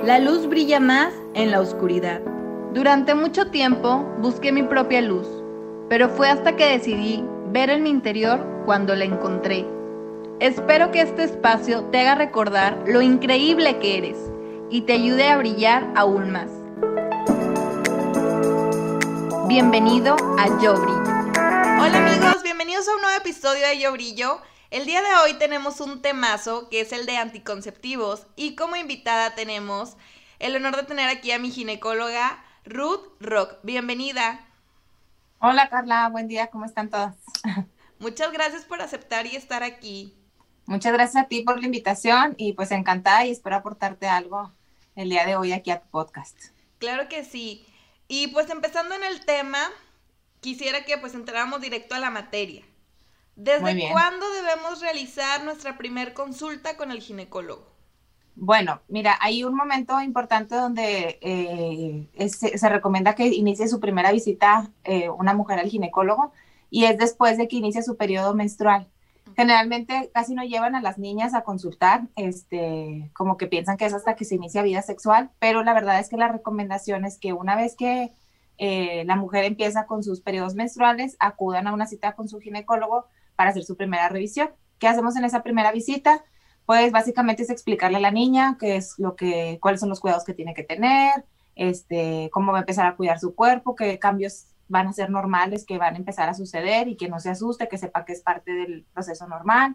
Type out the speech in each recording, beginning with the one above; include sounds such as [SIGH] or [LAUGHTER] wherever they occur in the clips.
La luz brilla más en la oscuridad. Durante mucho tiempo busqué mi propia luz, pero fue hasta que decidí ver en mi interior cuando la encontré. Espero que este espacio te haga recordar lo increíble que eres y te ayude a brillar aún más. Bienvenido a Yo Brillo. Hola amigos, bienvenidos a un nuevo episodio de Yo Brillo. El día de hoy tenemos un temazo que es el de anticonceptivos y como invitada tenemos el honor de tener aquí a mi ginecóloga Ruth Rock. Bienvenida. Hola Carla, buen día, ¿cómo están todas? [LAUGHS] Muchas gracias por aceptar y estar aquí. Muchas gracias a ti por la invitación y pues encantada y espero aportarte algo el día de hoy aquí a tu podcast. Claro que sí. Y pues empezando en el tema, quisiera que pues entráramos directo a la materia. ¿Desde cuándo debemos realizar nuestra primer consulta con el ginecólogo? Bueno, mira, hay un momento importante donde eh, se recomienda que inicie su primera visita eh, una mujer al ginecólogo y es después de que inicie su periodo menstrual. Generalmente casi no llevan a las niñas a consultar, este, como que piensan que es hasta que se inicia vida sexual, pero la verdad es que la recomendación es que una vez que eh, la mujer empieza con sus periodos menstruales, acudan a una cita con su ginecólogo para hacer su primera revisión. ¿Qué hacemos en esa primera visita? Pues básicamente es explicarle a la niña qué es lo que, cuáles son los cuidados que tiene que tener, este, cómo va a empezar a cuidar su cuerpo, qué cambios van a ser normales, que van a empezar a suceder y que no se asuste, que sepa que es parte del proceso normal.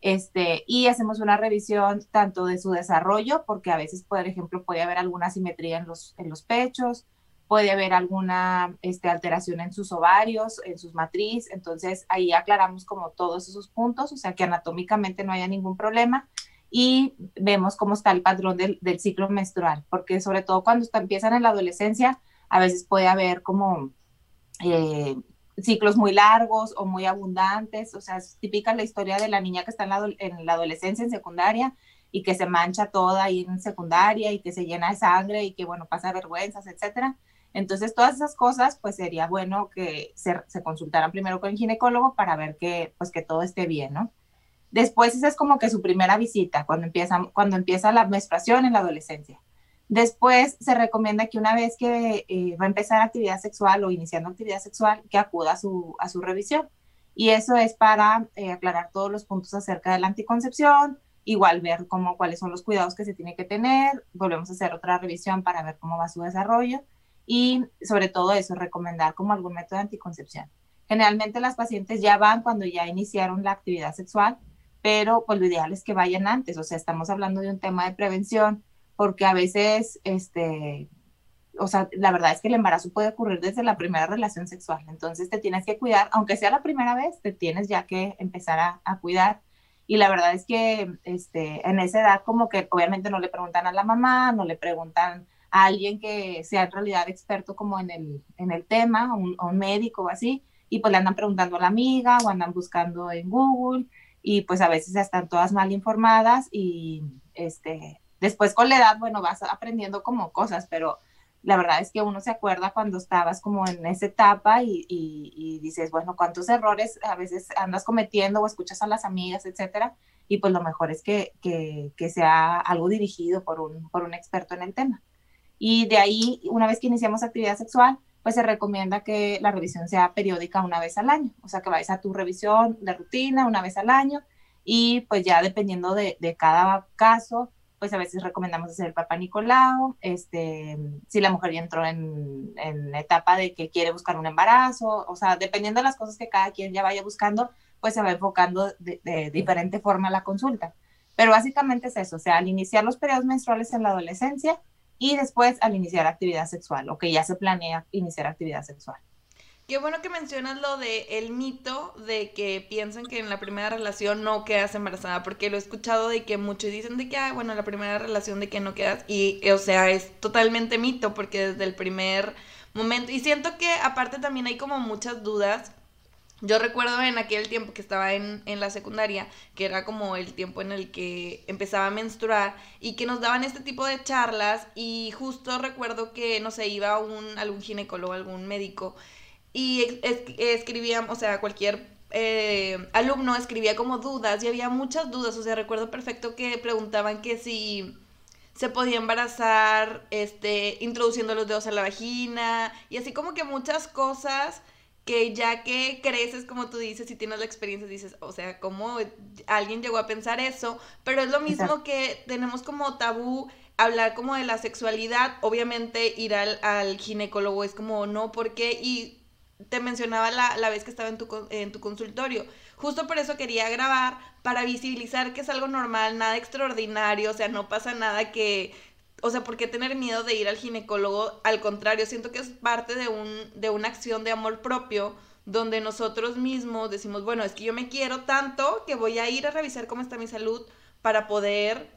Este, y hacemos una revisión tanto de su desarrollo, porque a veces, por ejemplo, puede haber alguna simetría en los, en los pechos, puede haber alguna este, alteración en sus ovarios, en sus matriz, entonces ahí aclaramos como todos esos puntos, o sea que anatómicamente no haya ningún problema y vemos cómo está el patrón del, ciclo menstrual, porque sobre todo cuando está, empiezan en la adolescencia, a veces puede haber como eh, ciclos muy largos o muy abundantes, o sea, es típica la historia de la niña que está en la, en la adolescencia, en secundaria, y que se mancha toda ahí en secundaria y que se llena de sangre y que, bueno, pasa vergüenzas, etcétera. Entonces, todas esas cosas, pues sería bueno que se, consultaran primero con el ginecólogo para ver que, pues, que todo esté bien, ¿no? Después, esa es como que su primera visita, cuando empieza, cuando empieza la menstruación en la adolescencia. Después, se recomienda que una vez que eh, va a empezar actividad sexual o iniciando actividad sexual, que acuda a su, a su revisión. Y eso es para eh, aclarar todos los puntos acerca de la anticoncepción, igual ver cómo, cuáles son los cuidados que se tiene que tener, volvemos a hacer otra revisión para ver cómo va su desarrollo y sobre todo eso, recomendar como algún método de anticoncepción. Generalmente las pacientes ya van cuando ya iniciaron la actividad sexual, pero pues lo ideal es que vayan antes, o sea, estamos hablando de un tema de prevención, porque a veces, este, o sea, la verdad es que el embarazo puede ocurrir desde la primera relación sexual, entonces te tienes que cuidar, aunque sea la primera vez, te tienes ya que empezar a, a cuidar. Y la verdad es que este, en esa edad como que obviamente no le preguntan a la mamá, no le preguntan a alguien que sea en realidad experto como en el, en el tema, un, médico o así, y pues le andan preguntando a la amiga o andan buscando en Google y pues a veces están todas mal informadas y este, después con la edad, bueno, vas aprendiendo como cosas, pero la verdad es que uno se acuerda cuando estabas como en esa etapa y, y, dices, bueno, cuántos errores a veces andas cometiendo o escuchas a las amigas, etcétera, y pues lo mejor es que, que, que sea algo dirigido por un, por un experto en el tema. Y de ahí, una vez que iniciamos actividad sexual, pues se recomienda que la revisión sea periódica una vez al año, o sea, que vayas a tu revisión de rutina una vez al año y pues ya dependiendo de, de cada caso, pues a veces recomendamos hacer el papá Nicolau, este, si la mujer ya entró en, en etapa de que quiere buscar un embarazo, o sea, dependiendo de las cosas que cada quien ya vaya buscando, pues se va enfocando de, de diferente forma la consulta. Pero básicamente es eso, o sea, al iniciar los periodos menstruales en la adolescencia, y después al iniciar actividad sexual o que ya se planea iniciar actividad sexual. Qué bueno que mencionas lo de el mito de que piensan que en la primera relación no quedas embarazada, porque lo he escuchado de que muchos dicen de que, ah, bueno, la primera relación de que no quedas, y o sea, es totalmente mito, porque desde el primer momento, y siento que aparte también hay como muchas dudas yo recuerdo en aquel tiempo que estaba en, en, la secundaria, que era como el tiempo en el que empezaba a menstruar y que nos daban este tipo de charlas y justo recuerdo que, no sé, iba un, algún ginecólogo, algún médico y escribían, o sea, cualquier eh, alumno escribía como dudas y había muchas dudas, o sea, recuerdo perfecto que preguntaban que si se podía embarazar este, introduciendo los dedos a la vagina y así como que muchas cosas que ya que creces, como tú dices, y tienes la experiencia, dices, o sea, ¿cómo alguien llegó a pensar eso? Pero es lo mismo que tenemos como tabú hablar como de la sexualidad, obviamente ir al, al ginecólogo es como, no, ¿por qué? Y te mencionaba la, la vez que estaba en tu, en tu consultorio. Justo por eso quería grabar, para visibilizar que es algo normal, nada extraordinario, o sea, no pasa nada que o sea, ¿por qué tener miedo de ir al ginecólogo? Al contrario, siento que es parte de, un, de una acción de amor propio donde nosotros mismos decimos, bueno, es que yo me quiero tanto que voy a ir a revisar cómo está mi salud para poder,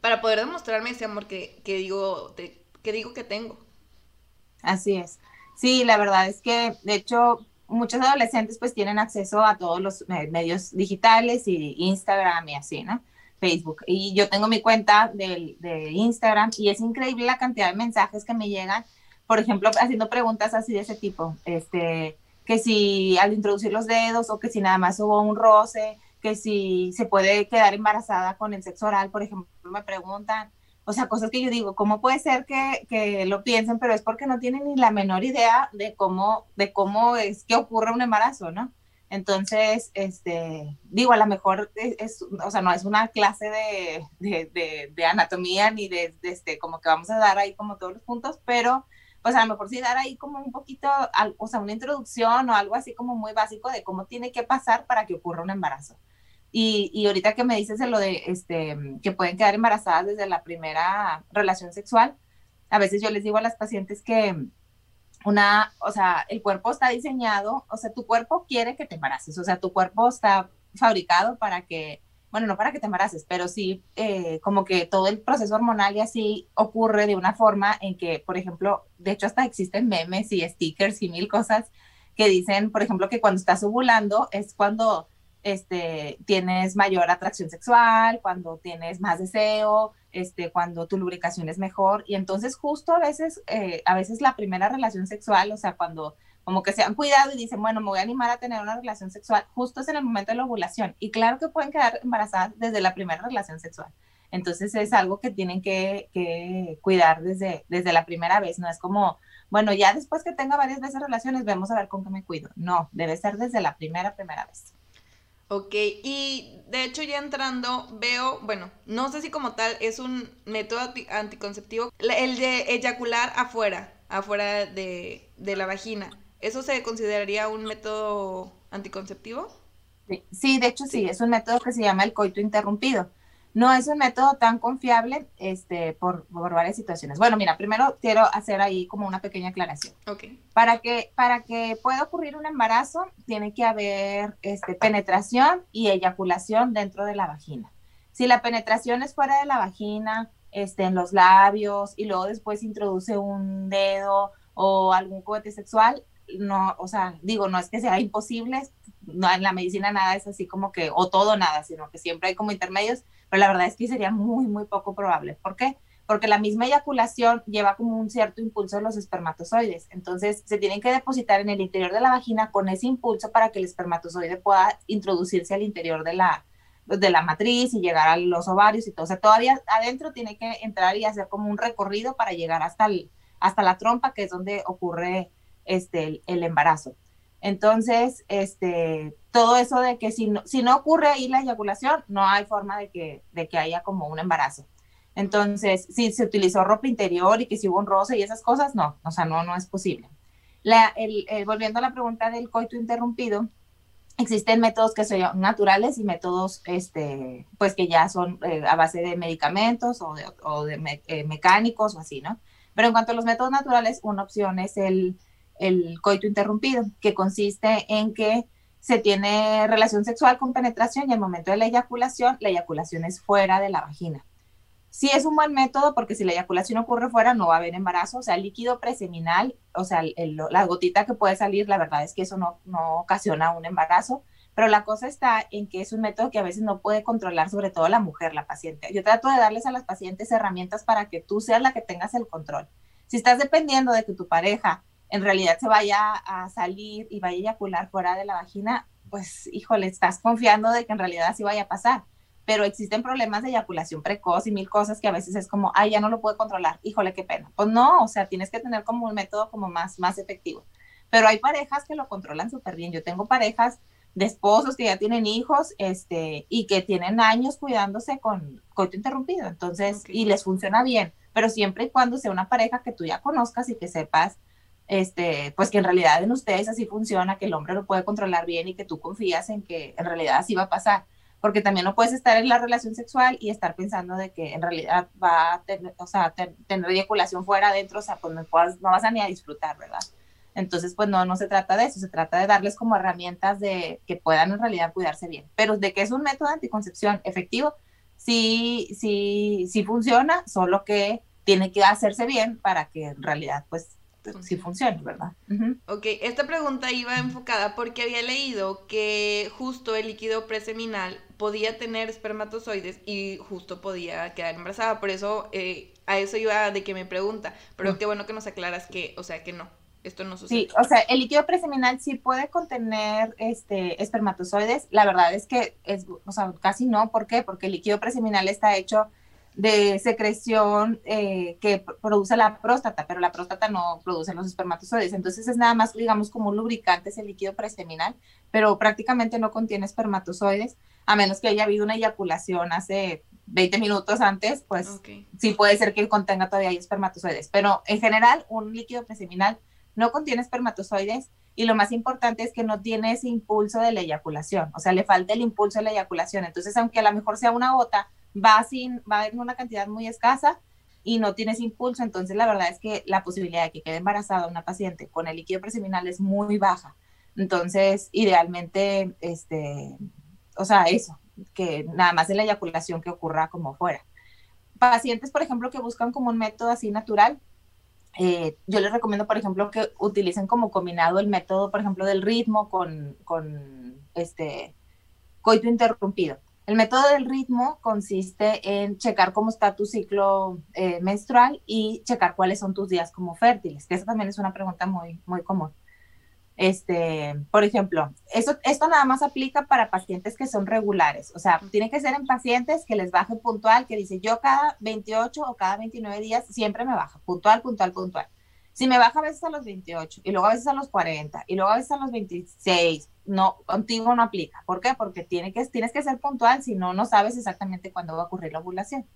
para poder demostrarme ese amor que, que digo, que digo que tengo. Así es. Sí, la verdad es que, de hecho, muchos adolescentes pues tienen acceso a todos los medios digitales y Instagram y así, ¿no? Facebook. Y yo tengo mi cuenta de, de, Instagram y es increíble la cantidad de mensajes que me llegan, por ejemplo, haciendo preguntas así de ese tipo, este, que si al introducir los dedos o que si nada más hubo un roce, que si se puede quedar embarazada con el sexo oral, por ejemplo, me preguntan, o sea, cosas que yo digo, ¿cómo puede ser que, que, lo piensen? Pero es porque no tienen ni la menor idea de cómo, de cómo es que ocurre un embarazo, ¿no? Entonces, este, digo, a lo mejor es, o sea, no es una clase de, de, de, anatomía ni de, este, como que vamos a dar ahí como todos los puntos, pero pues a lo mejor sí dar ahí como un poquito, o sea, una introducción o algo así como muy básico de cómo tiene que pasar para que ocurra un embarazo. Y, y ahorita que me dices de lo de, este, que pueden quedar embarazadas desde la primera relación sexual, a veces yo les digo a las pacientes que, una, o sea, el cuerpo está diseñado, o sea, tu cuerpo quiere que te embaraces, o sea, tu cuerpo está fabricado para que, bueno, no para que te embaraces, pero sí eh, como que todo el proceso hormonal y así ocurre de una forma en que, por ejemplo, de hecho hasta existen memes y stickers y mil cosas que dicen, por ejemplo, que cuando estás ovulando es cuando este, tienes mayor atracción sexual, cuando tienes más deseo, este, cuando tu lubricación es mejor. Y entonces justo a veces, eh, a veces la primera relación sexual, o sea, cuando como que se han cuidado y dicen, bueno, me voy a animar a tener una relación sexual, justo es en el momento de la ovulación. Y claro que pueden quedar embarazadas desde la primera relación sexual. Entonces es algo que tienen que, cuidar desde, desde la primera vez, no es como, bueno, ya después que tenga varias veces relaciones, vemos a ver con qué me cuido. No, debe ser desde la primera, primera vez. Ok, y de hecho ya entrando veo, bueno, no sé si como tal es un método anticonceptivo, el de eyacular afuera, afuera de, de, la vagina. ¿Eso se consideraría un método anticonceptivo? Sí, de hecho sí, es un método que se llama el coito interrumpido. No es un método tan confiable este, por, por, varias situaciones. Bueno, mira, primero quiero hacer ahí como una pequeña aclaración. Okay. Para que, para que pueda ocurrir un embarazo, tiene que haber este, penetración y eyaculación dentro de la vagina. Si la penetración es fuera de la vagina, este, en los labios, y luego después introduce un dedo o algún juguete sexual, no, o sea, digo, no es que sea imposible, no, en la medicina nada es así como que, o todo nada, sino que siempre hay como intermedios, pero la verdad es que sería muy, muy poco probable. ¿Por qué? Porque la misma eyaculación lleva como un cierto impulso de los espermatozoides. Entonces, se tienen que depositar en el interior de la vagina con ese impulso para que el espermatozoide pueda introducirse al interior de la, de la matriz y llegar a los ovarios y todo. O sea, todavía adentro tiene que entrar y hacer como un recorrido para llegar hasta, el, hasta la trompa, que es donde ocurre este, el embarazo. Entonces, este, todo eso de que si no, si no ocurre ahí la eyaculación, no hay forma de que, de que haya como un embarazo. Entonces, si se utilizó ropa interior y que si hubo un roce y esas cosas, no, o sea, no, no es posible. La, el, volviendo a la pregunta del coito interrumpido, existen métodos que son naturales y métodos, este, pues que ya son eh, a base de medicamentos o de, o de eh, mecánicos o así, ¿no? Pero en cuanto a los métodos naturales, una opción es el el coito interrumpido, que consiste en que se tiene relación sexual con penetración y al momento de la eyaculación, la eyaculación es fuera de la vagina. Sí es un buen método porque si la eyaculación ocurre fuera no va a haber embarazo, o sea, el líquido preseminal, o sea, la gotita que puede salir, la verdad es que eso no, no ocasiona un embarazo, pero la cosa está en que es un método que a veces no puede controlar, sobre todo la mujer, la paciente. Yo trato de darles a las pacientes herramientas para que tú seas la que tengas el control. Si estás dependiendo de que tu pareja en realidad se vaya a salir y vaya a eyacular fuera de la vagina, pues híjole, estás confiando de que en realidad así vaya a pasar. pero existen problemas de eyaculación precoz y mil cosas que a veces es como, ay, ya no lo puedo controlar, híjole, qué pena. Pues no, o sea, tienes que tener como un método como más, más efectivo. Pero hay parejas que lo controlan súper bien. Yo tengo parejas de esposos que ya tienen hijos este, y que tienen años cuidándose con coito interrumpido, entonces, y les funciona bien, pero siempre y cuando sea una pareja que tú ya conozcas y que sepas, este, pues que en realidad en ustedes así funciona, que el hombre lo puede controlar bien y que tú confías en que en realidad así va a pasar porque también no puedes estar en la relación sexual y estar pensando de que en realidad va a tener, o sea, tener eyaculación fuera, adentro, o sea, pues no, no, vas a ni a disfrutar, ¿verdad? Entonces, pues no, no se trata de eso, se trata de darles como herramientas de que puedan en realidad cuidarse bien. Pero de que es un método de anticoncepción efectivo, sí, sí, sí funciona, solo que tiene que hacerse bien para que en realidad, pues, sí funcione, ¿verdad? Ok, esta pregunta iba enfocada porque había leído que justo el líquido preseminal podía tener espermatozoides y justo podía quedar embarazada. Por eso eh, a eso iba de que me pregunta. Pero qué bueno que nos aclaras que, o sea, que no. Esto no sucede. Sí, o sea, el líquido preseminal sí puede contener este, espermatozoides. La verdad es que es, o sea, casi no. ¿Por qué? Porque el líquido preseminal está hecho de secreción eh, que produce la próstata, pero la próstata no produce los espermatozoides. Entonces es nada más, digamos, como un lubricante, ese líquido preseminal, pero prácticamente no contiene espermatozoides, a menos que haya habido una eyaculación hace 20 minutos antes, pues sí puede ser que contenga todavía espermatozoides. Pero en general, un líquido preseminal no contiene espermatozoides y lo más importante es que no tiene ese impulso de la eyaculación, o sea, le falta el impulso de la eyaculación. Entonces, aunque a lo mejor sea una gota, va, sin, va en una cantidad muy escasa y no tienes impulso, entonces la verdad es que la posibilidad de que quede embarazada una paciente con el líquido preseminal es muy baja. Entonces, idealmente, este, o sea, eso, que nada más de la eyaculación que ocurra como fuera. Pacientes, por ejemplo, que buscan como un método así natural, eh, yo les recomiendo, por ejemplo, que utilicen como combinado el método, por ejemplo, del ritmo con, con este coito interrumpido. El método del ritmo consiste en checar cómo está tu ciclo eh, menstrual y checar cuáles son tus días como fértiles, que esa también es una pregunta muy, muy común. Este, por ejemplo, eso, esto nada más aplica para pacientes que son regulares, o sea, tiene que ser en pacientes que les baje puntual, que dice yo cada 28 o cada 29 días siempre me baja, puntual, puntual, puntual. Si me baja a veces a los 28 y luego a veces a los 40 y luego a veces a los 26, no, contigo no aplica. ¿Por qué? Porque tiene que, tienes que ser puntual, si no, no sabes exactamente cuándo va a ocurrir la ovulación.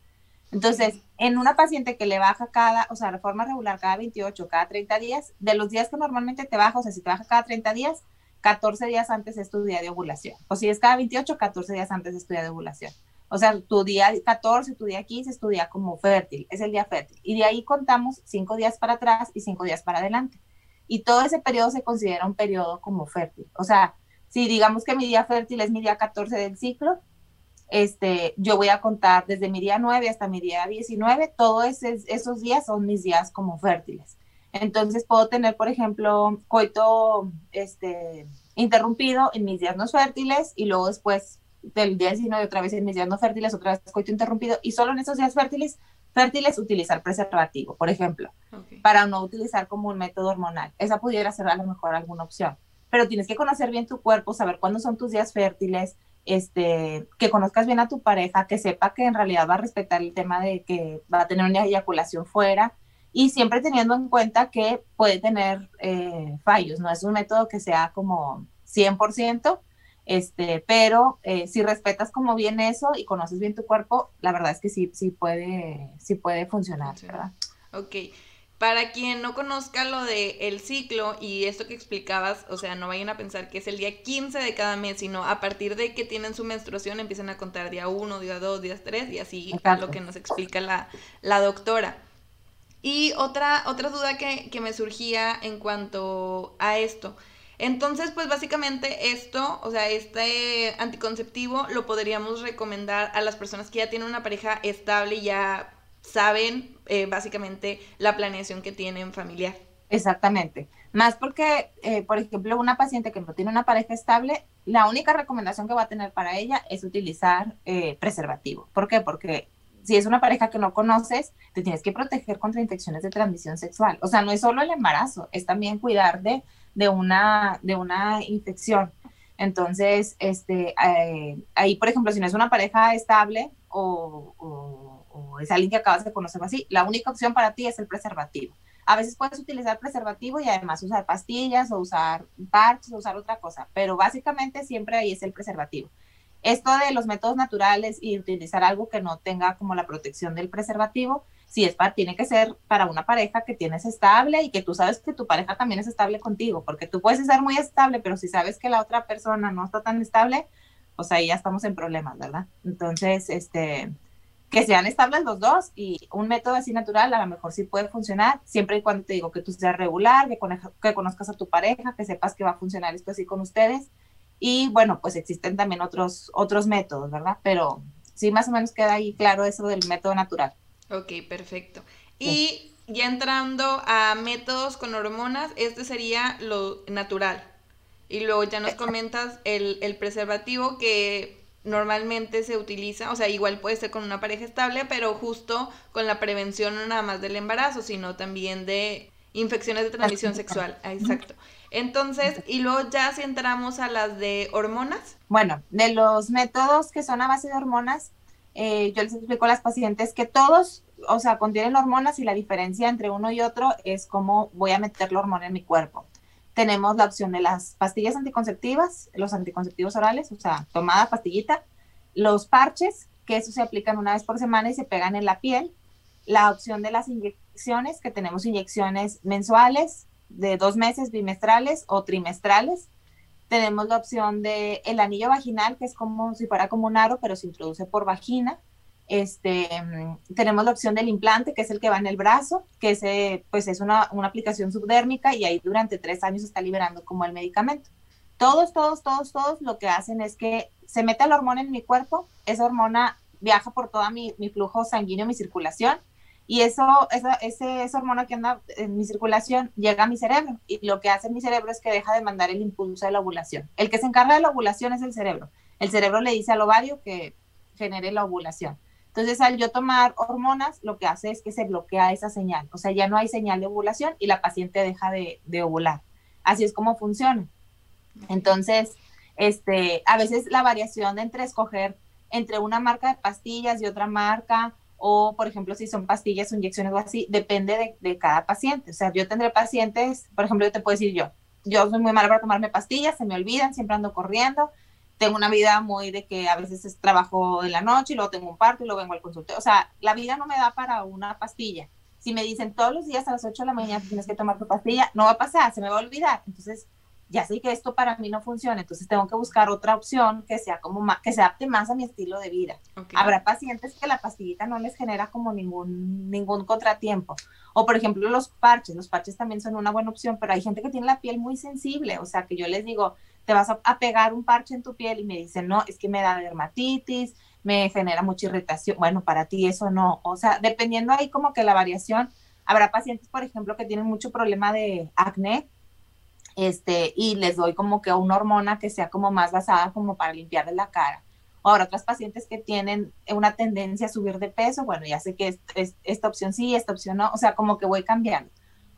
Entonces, en una paciente que le baja cada, o sea, de forma regular cada 28, cada 30 días, de los días que normalmente te baja, o sea, si te baja cada 30 días, 14 días antes es tu día de ovulación. O si es cada 28, 14 días antes es tu día de ovulación. O sea, tu día 14, tu día 15 es tu día como fértil, es el día fértil. Y de ahí contamos cinco días para atrás y cinco días para adelante. Y todo ese periodo se considera un periodo como fértil. O sea, si digamos que mi día fértil es mi día 14 del ciclo, este, yo voy a contar desde mi día 9 hasta mi día 19, todos esos días son mis días como fértiles. Entonces puedo tener, por ejemplo, coito este, interrumpido en mis días no fértiles y luego después del día 19 otra vez en mis días no fértiles, otra vez coito interrumpido, y solo en esos días fértiles, fértiles utilizar preservativo, por ejemplo, para no utilizar como un método hormonal. Esa pudiera ser a lo mejor alguna opción. Pero tienes que conocer bien tu cuerpo, saber cuándo son tus días fértiles, este, que conozcas bien a tu pareja, que sepa que en realidad va a respetar el tema de que va a tener una eyaculación fuera y siempre teniendo en cuenta que puede tener eh, fallos, no es un método que sea como 100%, este, pero eh, si respetas como bien eso y conoces bien tu cuerpo, la verdad es que sí, sí puede, sí puede funcionar, ¿verdad? Ok. Para quien no conozca lo del el ciclo y esto que explicabas, o sea, no vayan a pensar que es el día 15 de cada mes, sino a partir de que tienen su menstruación empiezan a contar día 1, día 2, día 3 y así lo que nos explica la, la doctora. Y otra, otra duda que, que me surgía en cuanto a esto. Entonces, pues básicamente esto, o sea, este anticonceptivo lo podríamos recomendar a las personas que ya tienen una pareja estable y ya saben eh, básicamente la planeación que tienen familiar. Exactamente. Más porque, eh, por ejemplo, una paciente que no tiene una pareja estable, la única recomendación que va a tener para ella es utilizar eh, preservativo. ¿Por qué? Porque si es una pareja que no conoces, te tienes que proteger contra infecciones de transmisión sexual. O sea, no es solo el embarazo, es también cuidar de de una, de una infección. Entonces, este, eh, ahí, por ejemplo, si no es una pareja estable o, es alguien que acabas de conocer así, la única opción para ti es el preservativo. A veces puedes utilizar preservativo y además usar pastillas o usar parches o usar otra cosa, pero básicamente siempre ahí es el preservativo. Esto de los métodos naturales y utilizar algo que no tenga como la protección del preservativo, si es para, tiene que ser para una pareja que tienes estable y que tú sabes que tu pareja también es estable contigo, porque tú puedes ser muy estable, pero si sabes que la otra persona no está tan estable, pues ahí ya estamos en problemas, ¿verdad? Entonces, este, que sean estables los dos y un método así natural a lo mejor sí puede funcionar, siempre y cuando te digo que tú seas regular, que, que conozcas a tu pareja, que sepas que va a funcionar esto así con ustedes. Y bueno, pues existen también otros, otros métodos, ¿verdad? Pero sí, más o menos queda ahí claro eso del método natural. Ok, perfecto. Y ya entrando a métodos con hormonas, este sería lo natural. Y luego ya nos comentas el, el preservativo que normalmente se utiliza, o sea, igual puede ser con una pareja estable, pero justo con la prevención no nada más del embarazo, sino también de infecciones de transmisión sexual. Exacto. Entonces, y luego ya si entramos a las de hormonas. Bueno, de los métodos que son a base de hormonas, eh, yo les explico a las pacientes que todos, o sea, contienen hormonas y la diferencia entre uno y otro es cómo voy a meter la hormona en mi cuerpo. Tenemos la opción de las pastillas anticonceptivas, los anticonceptivos orales, o sea, tomada pastillita, los parches, que eso se aplican una vez por semana y se pegan en la piel, la opción de las inyecciones, que tenemos inyecciones mensuales, de dos meses, bimestrales o trimestrales, tenemos la opción de el anillo vaginal, que es como si fuera como un aro, pero se introduce por vagina. Este, mm, tenemos la opción del implante, que es el que va en el brazo, que ese, pues es una, una aplicación subdérmica y ahí durante tres años está liberando como el medicamento. Todos, todos, todos, todos lo que hacen es que se mete la hormona en mi cuerpo, esa hormona viaja por toda mi, mi flujo sanguíneo, mi circulación, y eso, esa, esa hormona que anda en mi circulación llega a mi cerebro y lo que hace mi cerebro es que deja de mandar el impulso de la ovulación. El que se encarga de la ovulación es el cerebro. El cerebro le dice al ovario que genere la ovulación. Entonces, al yo tomar hormonas, lo que hace es que se bloquea esa señal. O sea, ya no hay señal de ovulación y la paciente deja de, de ovular. Así es como funciona. Entonces, este, a veces la variación entre escoger entre una marca de pastillas y otra marca o, por ejemplo, si son pastillas inyecciones o así, depende de, cada paciente. O sea, yo tendré pacientes, por ejemplo, yo te puedo decir yo, yo soy muy mala para tomarme pastillas, se me olvidan, siempre ando corriendo, tengo una vida muy de que a veces trabajo en la noche y luego tengo un parto y luego vengo al consultorio. O sea, la vida no me da para una pastilla. Si me dicen todos los días a las 8 de la mañana tienes que tomar tu pastilla, no va a pasar, se me va a olvidar. Entonces, ya sé que esto para mí no funciona, entonces tengo que buscar otra opción que sea como más, que se adapte más a mi estilo de vida. Habrá pacientes que la pastillita no les genera como ningún, ningún contratiempo. O por ejemplo los parches, los parches también son una buena opción, pero hay gente que tiene la piel muy sensible, o sea que yo les digo, te vas a, pegar un parche en tu piel y me dicen, no, es que me da dermatitis, me genera mucha irritación. Bueno, para ti eso no, o sea, dependiendo ahí como que la variación, habrá pacientes, por ejemplo, que tienen mucho problema de acné, este, y les doy como que una hormona que sea como más basada como para limpiarles la cara. Ahora, otras pacientes que tienen una tendencia a subir de peso, bueno, ya sé que es, esta opción sí, esta opción no, o sea, como que voy cambiando.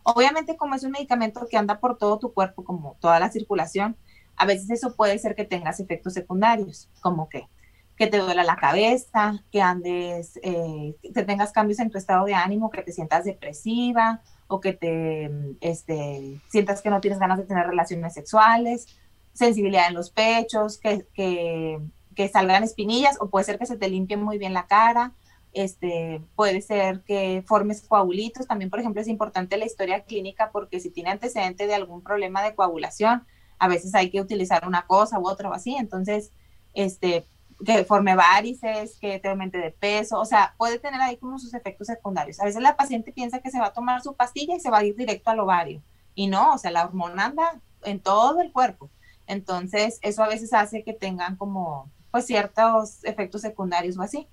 Obviamente, como es un medicamento que anda por todo tu cuerpo, como toda la circulación, a veces eso puede ser que tengas efectos secundarios, como que, que te duela la cabeza, que andes, eh, que tengas cambios en tu estado de ánimo, que te sientas depresiva, o que te este, sientas que no tienes ganas de tener relaciones sexuales, sensibilidad en los pechos, que, que, salgan espinillas o puede ser que se te limpie muy bien la cara, este, puede ser que formes coagulitos. También, por ejemplo, es importante la historia clínica porque si tiene antecedente de algún problema de coagulación, a veces hay que utilizar una cosa u otra o así. Entonces, este, que forme varices, que te aumente de peso, o sea, puede tener ahí como sus efectos secundarios. A veces la paciente piensa que se va a tomar su pastilla y se va a ir directo al ovario, y no, o sea, la hormona anda en todo el cuerpo. Entonces, eso a veces hace que tengan como, pues, ciertos efectos secundarios o así.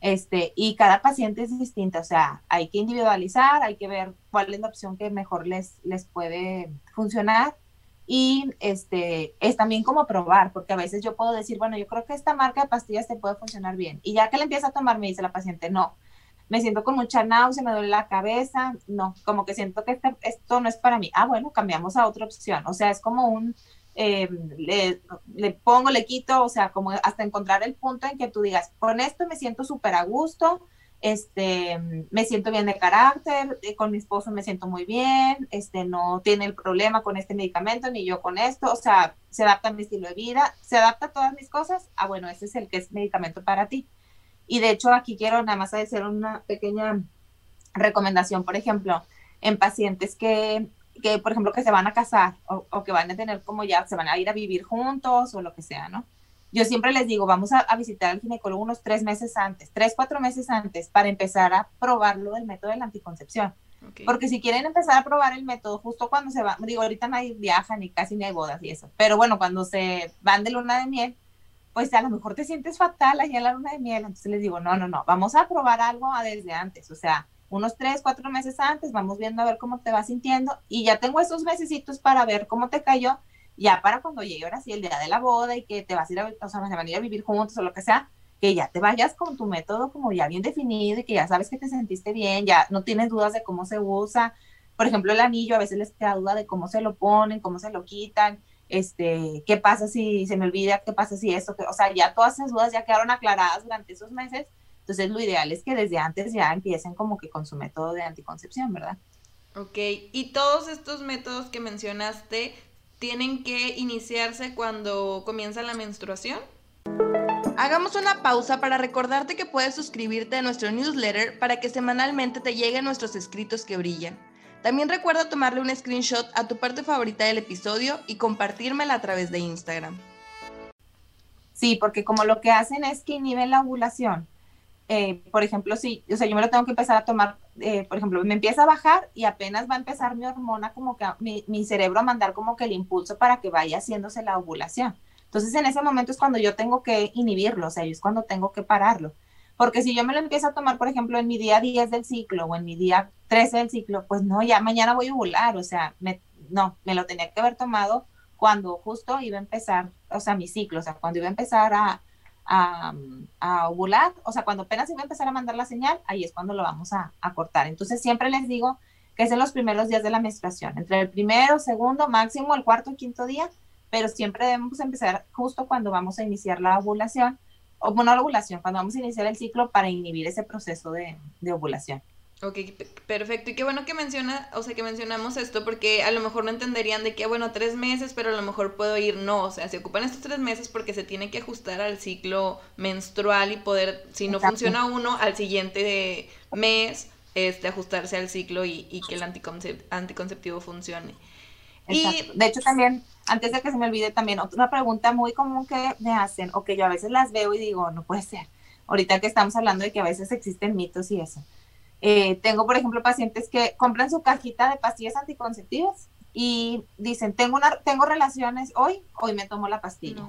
Este, y cada paciente es distinta, o sea, hay que individualizar, hay que ver cuál es la opción que mejor les, les puede funcionar y este, es también como probar, porque a veces yo puedo decir, bueno, yo creo que esta marca de pastillas te puede funcionar bien. Y ya que le empieza a tomar, me dice la paciente, no, me siento con mucha náusea, me duele la cabeza, no, como que siento que este, esto no es para mí. Ah, bueno, cambiamos a otra opción. O sea, es como un, em, le, le, pongo, le quito, o sea, como hasta encontrar el punto en que tú digas, con esto me siento súper a gusto, este, me siento bien de carácter, eh, con mi esposo me siento muy bien, este, no tiene el problema con este medicamento, ni yo con esto, o sea, se adapta a mi estilo de vida, se adapta a todas mis cosas, ah, bueno, ese es el que es medicamento para ti. Y de hecho aquí quiero nada más hacer una pequeña recomendación, por ejemplo, en pacientes que, que por ejemplo, que se van a casar o, o que van a tener como ya, se van a ir a vivir juntos o lo que sea, ¿no? Yo siempre les digo, vamos a, visitar al ginecólogo unos tres meses antes, tres, cuatro meses antes, para empezar a probarlo del método de la anticoncepción. Porque si quieren empezar a probar el método justo cuando se va, digo, ahorita nadie viaja ni casi ni hay bodas y eso, pero bueno, cuando se van de luna de miel, pues a lo mejor te sientes fatal allá en la luna de miel. Entonces les digo, no, no, no, vamos a probar algo desde antes, o sea, unos tres, cuatro meses antes, vamos viendo a ver cómo te vas sintiendo y ya tengo esos mesecitos para ver cómo te cayó ya para cuando llegue ahora sí el día de la boda y que te vas a ir a, o sea, van a ir a vivir juntos o lo que sea, que ya te vayas con tu método como ya bien definido y que ya sabes que te sentiste bien, ya no tienes dudas de cómo se usa. Por ejemplo, el anillo a veces les queda duda de cómo se lo ponen, cómo se lo quitan, este, qué pasa si se me olvida, qué pasa si esto, o sea, ya todas esas dudas ya quedaron aclaradas durante esos meses. Entonces, lo ideal es que desde antes ya empiecen como que con su método de anticoncepción, ¿verdad? Ok, y todos estos métodos que mencionaste tienen que iniciarse cuando comienza la menstruación? Hagamos una pausa para recordarte que puedes suscribirte a nuestro newsletter para que semanalmente te lleguen nuestros escritos que brillan. También recuerda tomarle un screenshot a tu parte favorita del episodio y compartírmela a través de Instagram. Sí, porque como lo que hacen es que inhiben la ovulación. Eh, por ejemplo, si, o sea, yo me lo tengo que empezar a tomar, eh, por ejemplo, me empieza a bajar y apenas va a empezar mi hormona, como que mi, cerebro a mandar como que el impulso para que vaya haciéndose la ovulación. Entonces, en ese momento es cuando yo tengo que inhibirlo, o sea, es cuando tengo que pararlo. Porque si yo me lo empiezo a tomar, por ejemplo, en mi día 10 del ciclo o en mi día 13 del ciclo, pues no, ya mañana voy a ovular, o sea, me, no, me lo tenía que haber tomado cuando justo iba a empezar, o sea, mi ciclo, o sea, cuando iba a empezar a, a, ovular, o sea, cuando apenas iba a empezar a mandar la señal, ahí es cuando lo vamos a, cortar. Entonces siempre les digo que es en los primeros días de la menstruación, entre el primero, segundo, máximo el cuarto quinto día, pero siempre debemos empezar justo cuando vamos a iniciar la ovulación, o bueno, la ovulación, cuando vamos a iniciar el ciclo para inhibir ese proceso de ovulación. Ok, perfecto. Y qué bueno que menciona, o sea, que mencionamos esto porque a lo mejor no entenderían de que, bueno, tres meses, pero a lo mejor puedo ir, no, o sea, se ocupan estos tres meses porque se tiene que ajustar al ciclo menstrual y poder, si no funciona uno, al siguiente mes, este, ajustarse al ciclo y, que el anticonceptivo funcione. Y, de hecho, también, antes de que se me olvide, también otra pregunta muy común que me hacen, o que yo a veces las veo y digo, no puede ser. Ahorita que estamos hablando de que a veces existen mitos y eso eh, tengo, por ejemplo, pacientes que compran su cajita de pastillas anticonceptivas y dicen, tengo, una, tengo relaciones hoy, hoy me tomo la pastilla.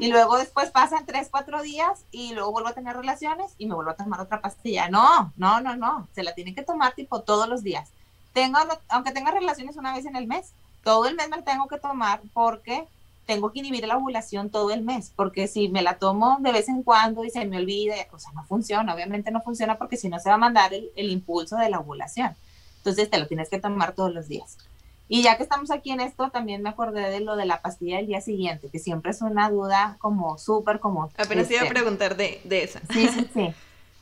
Y luego después pasan tres, cuatro días y luego vuelvo a tener relaciones y me vuelvo a tomar otra pastilla. No, no, no, no, se la tienen que tomar tipo todos los días. Tengo, aunque tenga relaciones una vez en el mes, todo el mes me la tengo que tomar porque tengo que inhibir la ovulación todo el mes, porque si me la tomo de vez en cuando y se me olvide, o sea, no funciona, obviamente no funciona porque si no se va a mandar el, impulso de la ovulación. Entonces te lo tienes que tomar todos los días. Y ya que estamos aquí en esto, también me acordé de lo de la pastilla del día siguiente, que siempre es una duda como súper como... Apenas iba a este, preguntar de, de esa. Sí, sí, sí.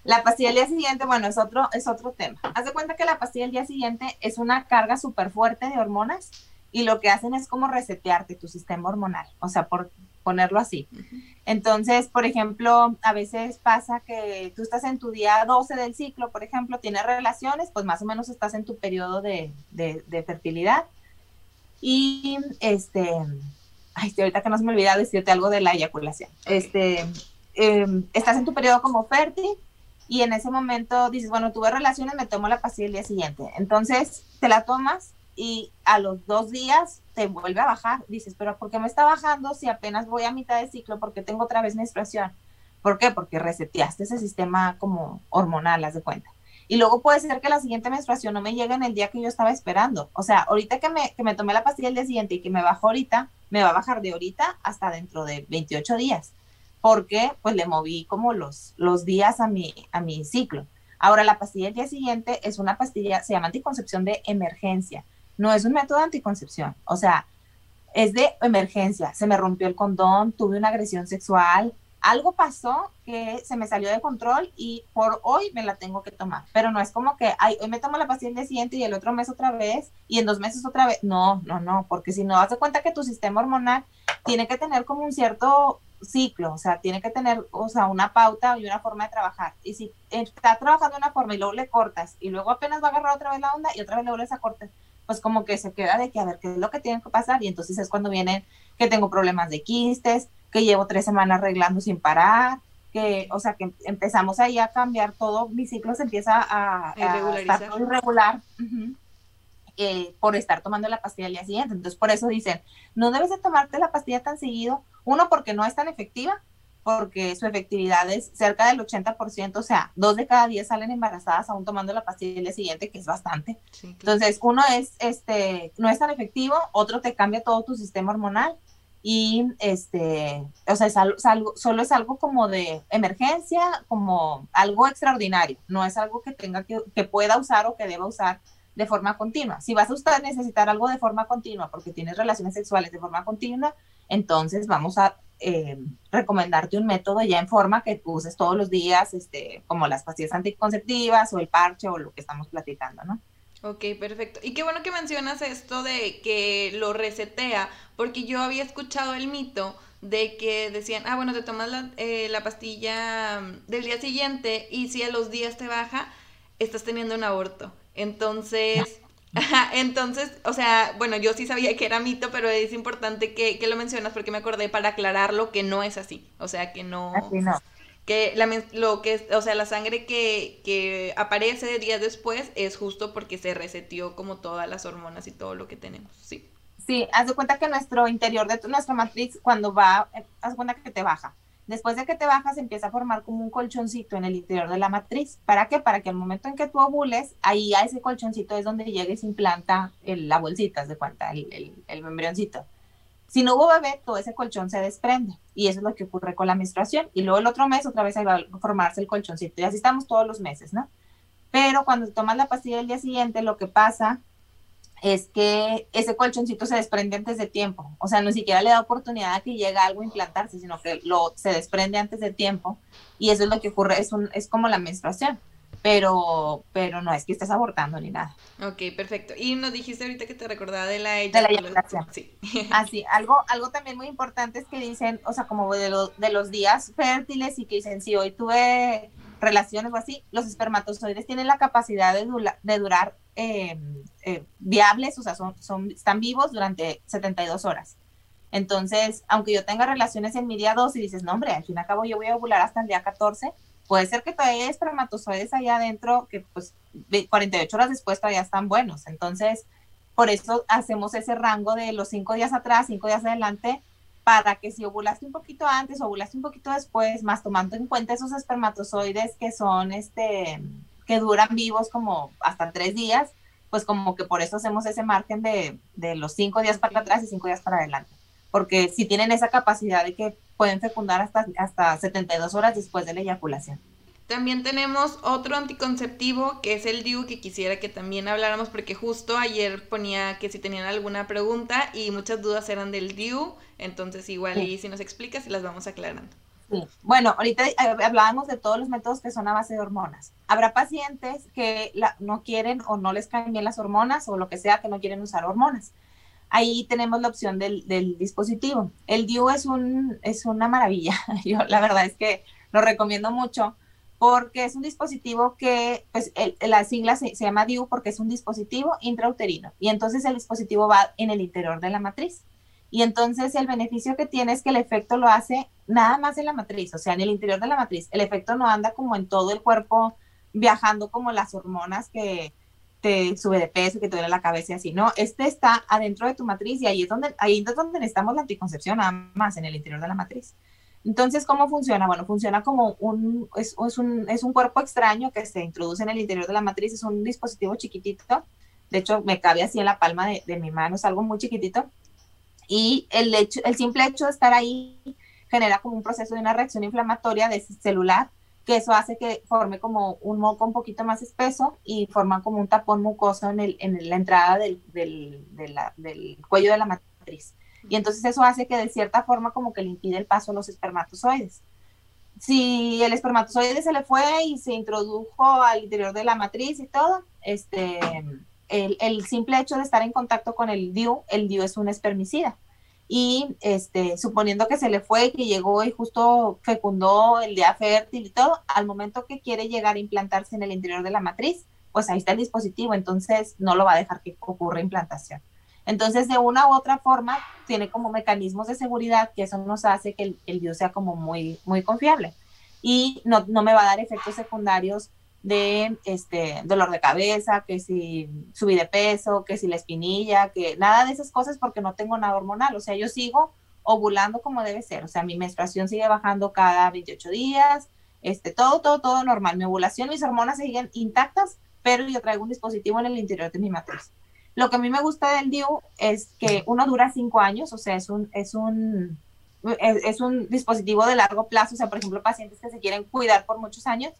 La pastilla del día siguiente, bueno, es otro, es otro tema. Haz de cuenta que la pastilla del día siguiente es una carga súper fuerte de hormonas y lo que hacen es como resetearte tu sistema hormonal, o sea, por ponerlo así. Entonces, por ejemplo, a veces pasa que tú estás en tu día 12 del ciclo, por ejemplo, tienes relaciones, pues más o menos estás en tu periodo de, fertilidad. Y este, ay, ahorita que no se me olvida decirte algo de la eyaculación. Este, em, estás en tu periodo como fértil y en ese momento dices, bueno, tuve relaciones, me tomo la pastilla el día siguiente. Entonces, te la tomas y a los dos días te vuelve a bajar. Dices, pero ¿por qué me está bajando si apenas voy a mitad de ciclo? porque tengo otra vez menstruación? ¿Por qué? Porque reseteaste ese sistema como hormonal, haz de cuenta. Y luego puede ser que la siguiente menstruación no me llegue en el día que yo estaba esperando. O sea, ahorita que me, que me tomé la pastilla el día siguiente y que me bajó ahorita, me va a bajar de ahorita hasta dentro de 28 días. Porque pues le moví como los, los días a mi, a mi ciclo. Ahora, la pastilla del día siguiente es una pastilla, se llama anticoncepción de emergencia no es un método de anticoncepción. O sea, es de emergencia. Se me rompió el condón, tuve una agresión sexual, algo pasó que se me salió de control y por hoy me la tengo que tomar. Pero no es como que, ay, hoy me tomo la pastilla el día siguiente y el otro mes otra vez y en dos meses otra vez. No, no, no, porque si no, das cuenta que tu sistema hormonal tiene que tener como un cierto ciclo, o sea, tiene que tener, o sea, una pauta y una forma de trabajar. Y si está trabajando de una forma y luego le cortas y luego apenas va a agarrar otra vez la onda y otra vez le vuelves a cortar, pues como que se queda de que a ver qué es lo que tiene que pasar y entonces es cuando vienen que tengo problemas de quistes, que llevo tres semanas arreglando sin parar, que, o sea, que empezamos ahí a cambiar todo, mi ciclo se empieza a, a estar todo irregular eh, por estar tomando la pastilla al día siguiente. Entonces, por eso dicen, no debes de tomarte la pastilla tan seguido, uno, porque no es tan efectiva, porque su efectividad es cerca del 80%, o sea, dos de cada diez salen embarazadas aún tomando la pastilla día siguiente, que es bastante. Entonces, uno es, este, no es tan efectivo, otro te cambia todo tu sistema hormonal y este, o sea, es algo, solo es algo como de emergencia, como algo extraordinario, no es algo que tenga que, que pueda usar o que deba usar de forma continua. Si vas a usar, necesitar algo de forma continua porque tienes relaciones sexuales de forma continua, entonces vamos a eh, recomendarte un método ya en forma que uses todos los días, este, como las pastillas anticonceptivas o el parche o lo que estamos platicando, ¿no? Ok, perfecto. Y qué bueno que mencionas esto de que lo resetea, porque yo había escuchado el mito de que decían, ah, bueno, te tomas la, eh, la pastilla del día siguiente y si a los días te baja, estás teniendo un aborto. Entonces, entonces, o sea, bueno, yo sí sabía que era mito, pero es importante que, que, lo mencionas porque me acordé para aclararlo que no es así. O sea, que no. Así no que la, lo que, o sea, la sangre que, que aparece días después es justo porque se resetió como todas las hormonas y todo lo que tenemos, sí. Sí, haz de cuenta que nuestro interior de tu, nuestra matriz, cuando va, eh, haz de cuenta que te baja. Después de que te bajas, empieza a formar como un colchoncito en el interior de la matriz. ¿Para qué? Para que al momento en que tú ovules, ahí a ese colchoncito es donde llegue y se implanta el, la bolsita, de cuenta, el, el, el. Si no hubo bebé, todo ese colchón se desprende y eso es lo que ocurre con la menstruación. Y luego el otro mes otra vez va a formarse el colchoncito y así estamos todos los meses, ¿no? Pero cuando tomas la pastilla el día siguiente, lo que pasa es que ese colchoncito se desprende antes de tiempo. O sea, no siquiera le da oportunidad a que llegue algo a implantarse, sino que lo, se desprende antes de tiempo. Y eso es lo que ocurre, es, un, es como la menstruación pero, pero no es que estés abortando ni nada. Ok, perfecto. Y nos dijiste ahorita que te recordaba de la eyaculación. Sí. Así, [LAUGHS] ah, algo, algo también muy importante es que dicen, o sea, como de, de los días fértiles y que dicen, si hoy tuve relaciones o así, los espermatozoides tienen la capacidad de, de durar em, eh, viables, o sea, son, son, están vivos durante 72 horas. Entonces, aunque yo tenga relaciones en mi día 2 y dices, no, hombre, al fin y al cabo yo voy a ovular hasta el día 14, Puede ser que todavía hay espermatozoides allá adentro que pues 48 horas después todavía están buenos. Entonces, por eso hacemos ese rango de los cinco días atrás, cinco días adelante, para que si ovulaste un poquito antes, ovulaste un poquito después, más tomando en cuenta esos espermatozoides que son, este, que duran vivos como hasta tres días, pues como que por eso hacemos ese margen de, de los cinco días para atrás y cinco días para adelante. Porque si tienen esa capacidad de que pueden fecundar hasta, hasta 72 horas después de la eyaculación. También tenemos otro anticonceptivo que es el DIU que quisiera que también habláramos porque justo ayer ponía que si tenían alguna pregunta y muchas dudas eran del DIU, entonces igual y si nos explicas y las vamos aclarando. Bueno, ahorita eh, hablábamos de todos los métodos que son a base de hormonas. Habrá pacientes que no quieren o no les caen bien las hormonas o lo que sea que no quieren usar hormonas ahí tenemos la opción del, dispositivo. El DIU es, un, es una maravilla. [LAUGHS] Yo la verdad es que lo recomiendo mucho porque es un dispositivo que, pues la sigla se, llama DIU porque es un dispositivo intrauterino y entonces el dispositivo va en el interior de la matriz. Y entonces el beneficio que tiene es que el efecto lo hace nada más en la matriz, o sea, en el interior de la matriz. El efecto no anda como en todo el cuerpo viajando como las hormonas que, te sube de peso, que te duele la cabeza y así, ¿no? Este está adentro de tu matriz y ahí es donde, ahí es donde necesitamos la anticoncepción, nada más en el interior de la matriz. Entonces, ¿cómo funciona? Bueno, funciona como un es, un, es un cuerpo extraño que se introduce en el interior de la matriz, es un dispositivo chiquitito, de hecho me cabe así en la palma de mi mano, es algo muy chiquitito, y el, hecho, el simple hecho de estar ahí genera como un proceso de una reacción inflamatoria de celular que eso hace que forme como un moco un poquito más espeso y forma como un tapón mucoso en, el, en la entrada del, del, del cuello de la matriz. Y entonces eso hace que de cierta forma como que le impide el paso a los espermatozoides. Si el espermatozoide se le fue y se introdujo al interior de la matriz y todo, este, el, simple hecho de estar en contacto con el DIU, el DIU es un espermicida y este, suponiendo que se le fue, que llegó y justo fecundó el día fértil y todo, al momento que quiere llegar a implantarse en el interior de la matriz, pues ahí está el dispositivo, entonces no lo va a dejar que ocurra implantación. Entonces, de una u otra forma, tiene como mecanismos de seguridad que eso nos hace que el, el sea como muy, muy confiable. Y no, no me va a dar efectos secundarios de este dolor de cabeza, que si subí de peso, que si la espinilla, que nada de esas cosas porque no tengo nada hormonal, o sea, yo sigo ovulando como debe ser, o sea, mi menstruación sigue bajando cada 28 días, este, todo, todo, todo normal, mi ovulación, mis hormonas siguen intactas, pero yo traigo un dispositivo en el interior de mi matriz. Lo que a mí me gusta del DIU es que uno dura cinco años, o sea, es un, es un, es, es un dispositivo de largo plazo, o sea, por ejemplo, pacientes que se quieren cuidar por muchos años,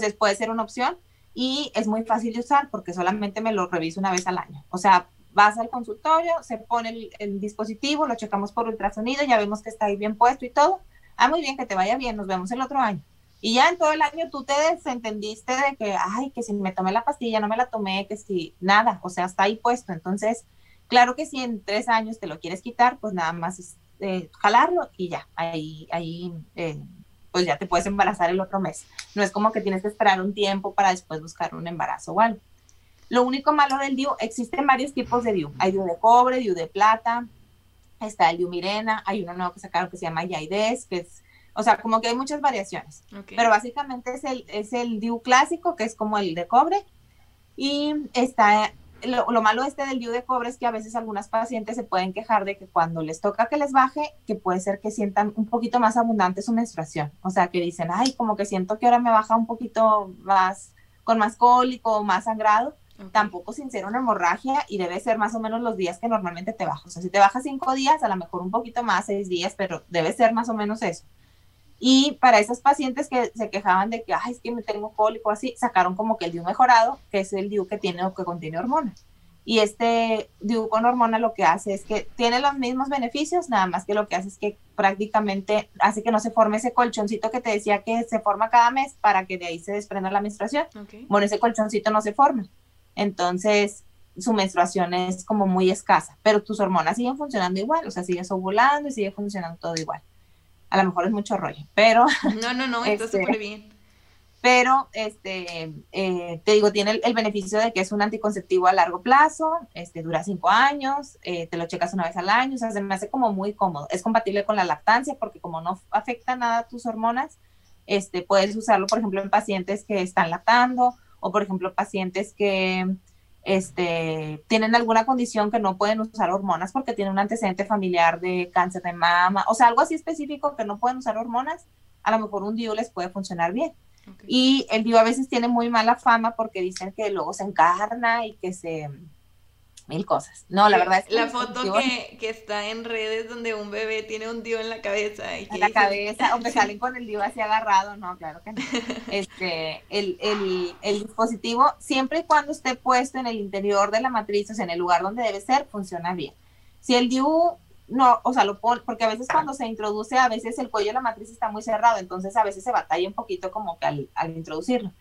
pues puede ser una opción y es muy fácil de usar porque solamente me lo reviso una vez al año. O sea, vas al consultorio, se pone el, dispositivo, lo checamos por ultrasonido, ya vemos que está ahí bien puesto y todo. Ah, muy bien, que te vaya bien, nos vemos el otro año. Y ya en todo el año tú te desentendiste de que, ay, que si me tomé la pastilla, no me la tomé, que si nada, o sea, está ahí puesto. Entonces, claro que si en tres años te lo quieres quitar, pues nada más es eh, jalarlo y ya, ahí, ahí eh, pues ya te puedes embarazar el otro mes. No es como que tienes que esperar un tiempo para después buscar un embarazo o algo. Lo único malo del DIU, existen varios tipos de DIU. Hay DIU de cobre, DIU de plata, está el DIU Mirena, hay uno nuevo que sacaron que se llama Yaides, que es, o sea, como que hay muchas variaciones. Pero básicamente es el, es el DIU clásico, que es como el de cobre, y está lo, malo este del DIU de cobre es que a veces algunas pacientes se pueden quejar de que cuando les toca que les baje, que puede ser que sientan un poquito más abundante su menstruación. O sea, que dicen, ay, como que siento que ahora me baja un poquito más, con más cólico, más sangrado. Tampoco sin ser una hemorragia y debe ser más o menos los días que normalmente te baja. O sea, si te baja cinco días, a lo mejor un poquito más, seis días, pero debe ser más o menos eso. Y para esas pacientes que se quejaban de que, ay, es que me tengo cólico así, sacaron como que el DIU mejorado, que es el DIU que tiene o que contiene hormonas. Y este DIU con hormona lo que hace es que tiene los mismos beneficios, nada más que lo que hace es que prácticamente hace que no se forme ese colchoncito que te decía que se forma cada mes para que de ahí se desprenda la menstruación. Bueno, ese colchoncito no se forma. Entonces, su menstruación es como muy escasa, pero tus hormonas siguen funcionando igual, o sea, sigues ovulando y sigue funcionando todo igual a lo mejor es mucho rollo, pero... No, no, no, está súper este, bien. Pero, este, eh, te digo, tiene el, beneficio de que es un anticonceptivo a largo plazo, este, dura cinco años, eh, te lo checas una vez al año, o sea, se me hace como muy cómodo. Es compatible con la lactancia porque como no afecta nada a tus hormonas, este, puedes usarlo, por ejemplo, en pacientes que están lactando o, por ejemplo, pacientes que este, tienen alguna condición que no pueden usar hormonas porque tienen un antecedente familiar de cáncer de mama, o sea, algo así específico que no pueden usar hormonas, a lo mejor un DIU les puede funcionar bien. Y el DIU a veces tiene muy mala fama porque dicen que luego se encarna y que se, mil cosas. No, la verdad es que... La foto que, que, está en redes donde un bebé tiene un dio en la cabeza. Y en la cabeza, o que [LAUGHS] salen con el dio así agarrado, no, claro que no. Este, el, el, el, dispositivo, siempre y cuando esté puesto en el interior de la matriz, o sea, en el lugar donde debe ser, funciona bien. Si el DIU no, o sea, lo pone, porque a veces cuando se introduce, a veces el cuello de la matriz está muy cerrado, entonces a veces se batalla un poquito como que al, al introducirlo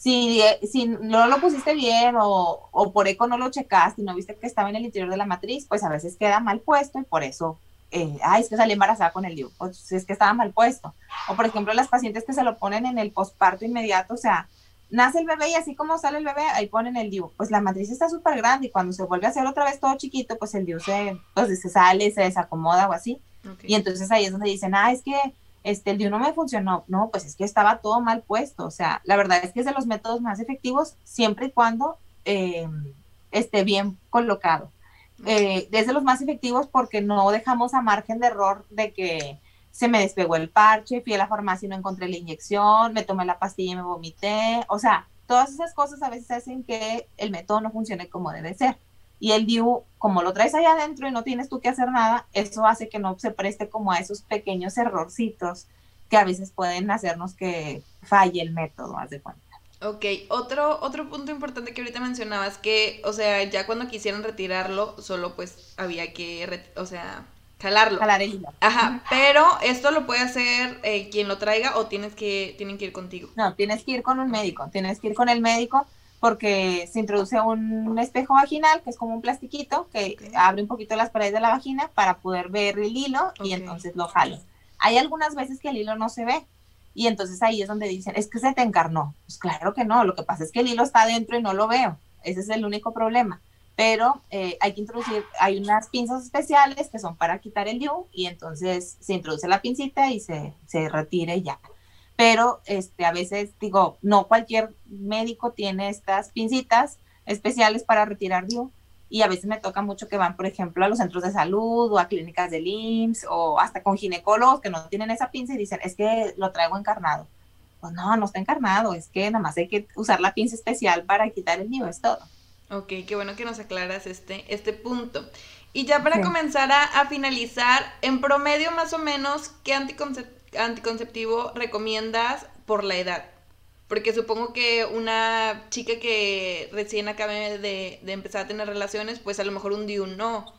si, si no lo pusiste bien o, o, por eco no lo checaste y no viste que estaba en el interior de la matriz, pues a veces queda mal puesto y por eso, eh, ay, es que salí embarazada con el DIU, o si es que estaba mal puesto. O por ejemplo, las pacientes que se lo ponen en el posparto inmediato, o sea, nace el bebé y así como sale el bebé, ahí ponen el DIU. Pues la matriz está súper grande y cuando se vuelve a hacer otra vez todo chiquito, pues el DIU se, pues, se sale, se desacomoda o así. Y entonces ahí es donde dicen, ah, es que este, el DIU no me funcionó. No, pues es que estaba todo mal puesto. O sea, la verdad es que es de los métodos más efectivos siempre y cuando eh, esté bien colocado. Eh, es de los más efectivos porque no dejamos a margen de error de que se me despegó el parche, fui a la farmacia y no encontré la inyección, me tomé la pastilla y me vomité. O sea, todas esas cosas a veces hacen que el método no funcione como debe ser. Y el DIU, como lo traes allá adentro y no tienes tú que hacer nada, eso hace que no se preste como a esos pequeños errorcitos que a veces pueden hacernos que falle el método, haz de cuenta. Ok, otro, otro punto importante que ahorita mencionabas que, o sea, ya cuando quisieran retirarlo, solo pues había que, o sea, Jalarlo. Jalar el hilo. Ajá, pero esto lo puede hacer eh, quien lo traiga o tienes que, tienen que ir contigo. No, tienes que ir con un médico, tienes que ir con el médico porque se introduce un espejo vaginal, que es como un plastiquito que abre un poquito las paredes de la vagina para poder ver el hilo y entonces lo jalo. Hay algunas veces que el hilo no se ve y entonces ahí es donde dicen, es que se te encarnó. Pues claro que no, lo que pasa es que el hilo está adentro y no lo veo. Ese es el único problema. Pero eh, hay que introducir, hay unas pinzas especiales que son para quitar el DIU y entonces se introduce la pincita y se, se retira y ya pero este, a veces digo, no cualquier médico tiene estas pincitas especiales para retirar DIU y a veces me toca mucho que van, por ejemplo, a los centros de salud o a clínicas del IMSS o hasta con ginecólogos que no tienen esa pinza y dicen, es que lo traigo encarnado. Pues no, no está encarnado, es que nada más hay que usar la pinza especial para quitar el DIU, es todo. Ok, qué bueno que nos aclaras este, este punto. Y ya para Sí. comenzar a, a finalizar, en promedio más o menos, ¿qué anticoncep- anticonceptivo recomiendas por la edad? Porque supongo que una chica que recién acabe de, de empezar a tener relaciones, pues a lo mejor un DIU no.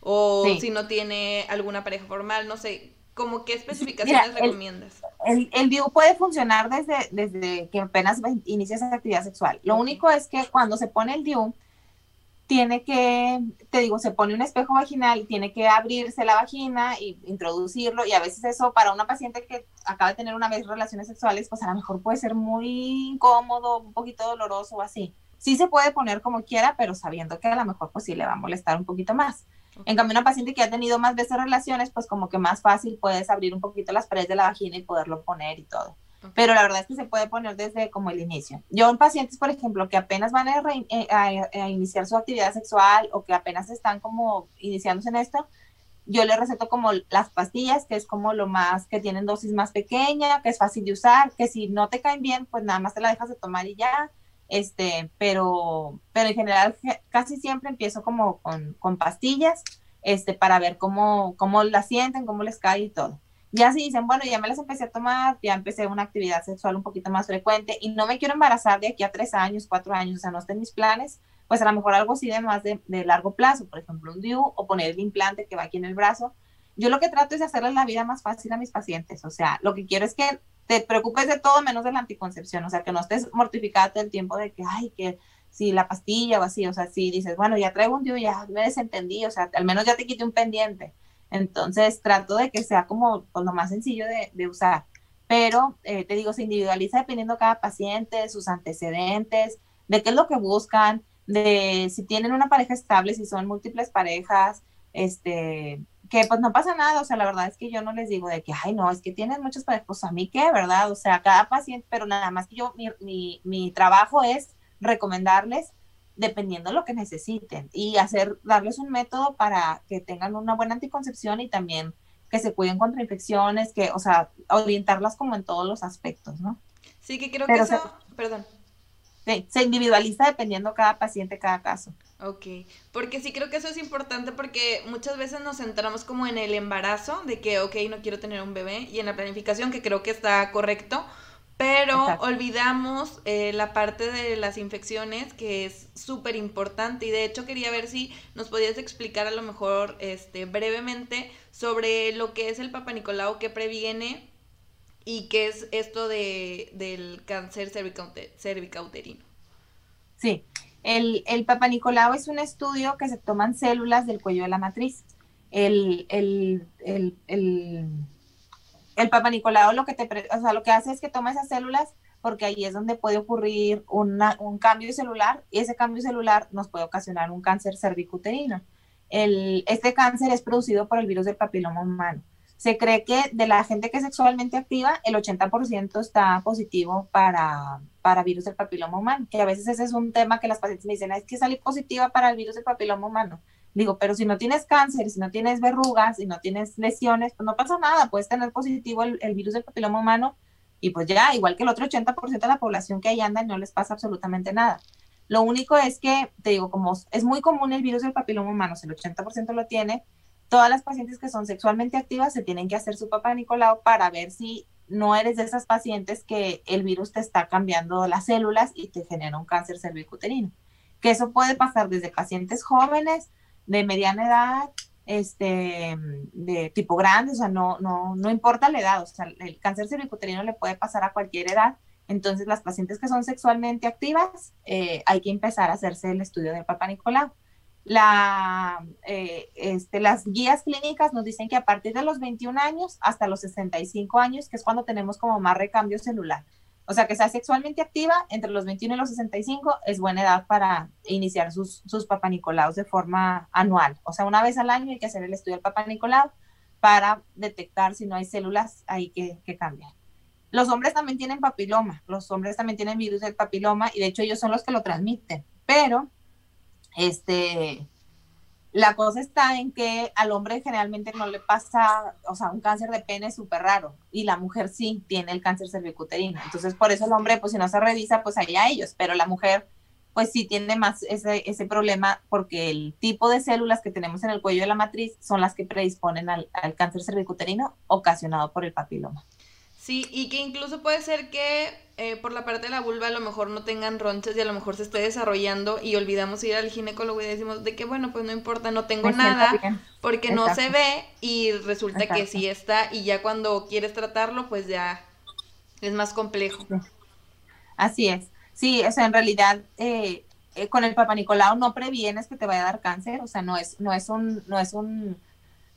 O Sí. si no tiene alguna pareja formal, no sé. ¿Cómo qué especificaciones recomiendas? El, el DIU puede funcionar desde, desde que apenas inicias actividad sexual. Lo único es que cuando se pone el DIU, tiene que, te digo, se pone un espejo vaginal, tiene que abrirse la vagina y introducirlo, y a veces eso para una paciente que acaba de tener una vez relaciones sexuales, pues a lo mejor puede ser muy incómodo, un poquito doloroso o así. Sí se puede poner como quiera, pero sabiendo que a lo mejor pues sí le va a molestar un poquito más. En cambio, una paciente que ha tenido más veces relaciones, pues como que más fácil puedes abrir un poquito las paredes de la vagina y poderlo poner y todo. Pero la verdad es que se puede poner desde como el inicio. Yo en pacientes, por ejemplo, que apenas van a, re- eh, iniciar su actividad sexual o que apenas están como iniciándose en esto, yo le receto como las pastillas, que es como lo más, que tienen dosis más pequeña, que es fácil de usar, que si no te caen bien, pues nada más te la dejas de tomar y ya. Este, pero, pero en general ge- casi siempre empiezo como con, con pastillas, este, para ver cómo, cómo la sienten, cómo les cae y todo. Ya si dicen, bueno, ya me las empecé a tomar, ya empecé una actividad sexual un poquito más frecuente y no me quiero embarazar de aquí a tres años, cuatro años, o sea, no está en mis planes, pues a lo mejor algo sí de más de, de largo plazo, por ejemplo, un DIU o poner el implante que va aquí en el brazo. Yo lo que trato es hacerles la vida más fácil a mis pacientes, o sea, lo que quiero es que te preocupes de todo menos de la anticoncepción, o sea, que no estés mortificada todo el tiempo de que, ay, que si la pastilla o así, o sea, si dices, bueno, ya traigo un DIU, ya me desentendí, o sea, al menos ya te quité un pendiente. Entonces trato de que sea como pues, lo más sencillo de, de usar. Pero eh, te digo, se individualiza dependiendo cada paciente, sus antecedentes, de qué es lo que buscan, de si tienen una pareja estable, si son múltiples parejas, este, que pues no pasa nada, o sea, la verdad es que yo no les digo de que, ay, no, es que tienes muchas parejas, pues a mí qué, ¿verdad? O sea, cada paciente, pero nada más que yo, mi, mi, mi trabajo es recomendarles dependiendo de lo que necesiten y hacer, darles un método para que tengan una buena anticoncepción y también que se cuiden contra infecciones, que, o sea, orientarlas como en todos los aspectos, ¿no? Sí, que creo Pero que eso... Perdón. Sí, se individualiza dependiendo cada paciente, cada caso. Ok, porque sí creo que eso es importante porque muchas veces nos centramos como en el embarazo, de que, ok, no quiero tener un bebé, y en la planificación, que creo que está correcto, pero Exacto. olvidamos eh, la parte de las infecciones, que es súper importante, y de hecho quería ver si nos podías explicar a lo mejor este, brevemente sobre lo que es el Papa Nicolau, qué previene y qué es esto de, del cáncer cervicaute- cervicauterino. Sí, el, el Papa Nicolau es un estudio que se toman células del cuello de la matriz. El, el, el, el, Papa Nicolau lo que, te, o sea, lo que hace es que toma esas células porque ahí es donde puede ocurrir una, un cambio celular y ese cambio celular nos puede ocasionar un cáncer cervicuterino. El, este cáncer es producido por el virus del papiloma humano. Se cree que de la gente que es sexualmente activa, el 80% está positivo para, para virus del papiloma humano, que a veces ese es un tema que las pacientes me dicen, es que salí positiva para el virus del papiloma humano. Digo, pero si no tienes cáncer, si no tienes verrugas, si no tienes lesiones, pues no pasa nada, puedes tener positivo el, el virus del papiloma humano y pues ya, igual que el otro 80% de la población que ahí anda, no les pasa absolutamente nada. Lo único es que, te digo, como es muy común el virus del papiloma humano, si el 80% lo tiene, todas las pacientes que son sexualmente activas se tienen que hacer su papá Nicolau para ver si no eres de esas pacientes que el virus te está cambiando las células y te genera un cáncer cervicuterino. Que eso puede pasar desde pacientes jóvenes, de mediana edad, este, de tipo grande, o sea, no, no, no importa la edad, o sea, el cáncer cervicuterino le puede pasar a cualquier edad. Entonces, las pacientes que son sexualmente activas, eh, hay que empezar a hacerse el estudio del Papa Nicolau. La, eh, este, las guías clínicas nos dicen que a partir de los 21 años hasta los 65 años, que es cuando tenemos como más recambio celular. O sea, que sea sexualmente activa entre los 21 y los 65 es buena edad para iniciar sus, sus papanicolaos de forma anual. O sea, una vez al año hay que hacer el estudio del papanicolao para detectar si no hay células ahí que, que cambian. Los hombres también tienen papiloma, los hombres también tienen virus del papiloma y de hecho ellos son los que lo transmiten, pero este, la cosa está en que al hombre generalmente no le pasa, o sea, un cáncer de pene es súper raro y la mujer sí tiene el cáncer cervicuterino. Entonces, por eso el hombre, pues si no se revisa, pues allá ellos, pero la mujer, pues sí tiene más ese, problema porque el tipo de células que tenemos en el cuello de la matriz son las que predisponen al, al cáncer cervicuterino ocasionado por el papiloma. Sí, y que incluso puede ser que eh, por la parte de la vulva a lo mejor no tengan ronchas y a lo mejor se esté desarrollando y olvidamos ir al ginecólogo y decimos de que bueno, pues no importa, no tengo nada porque no se ve y resulta que sí está y ya cuando quieres tratarlo pues ya es más complejo. Así es. Sí, o sea, en realidad eh, eh, con el Papa Nicolau no previenes que te vaya a dar cáncer, o sea, no es, no es un, no es un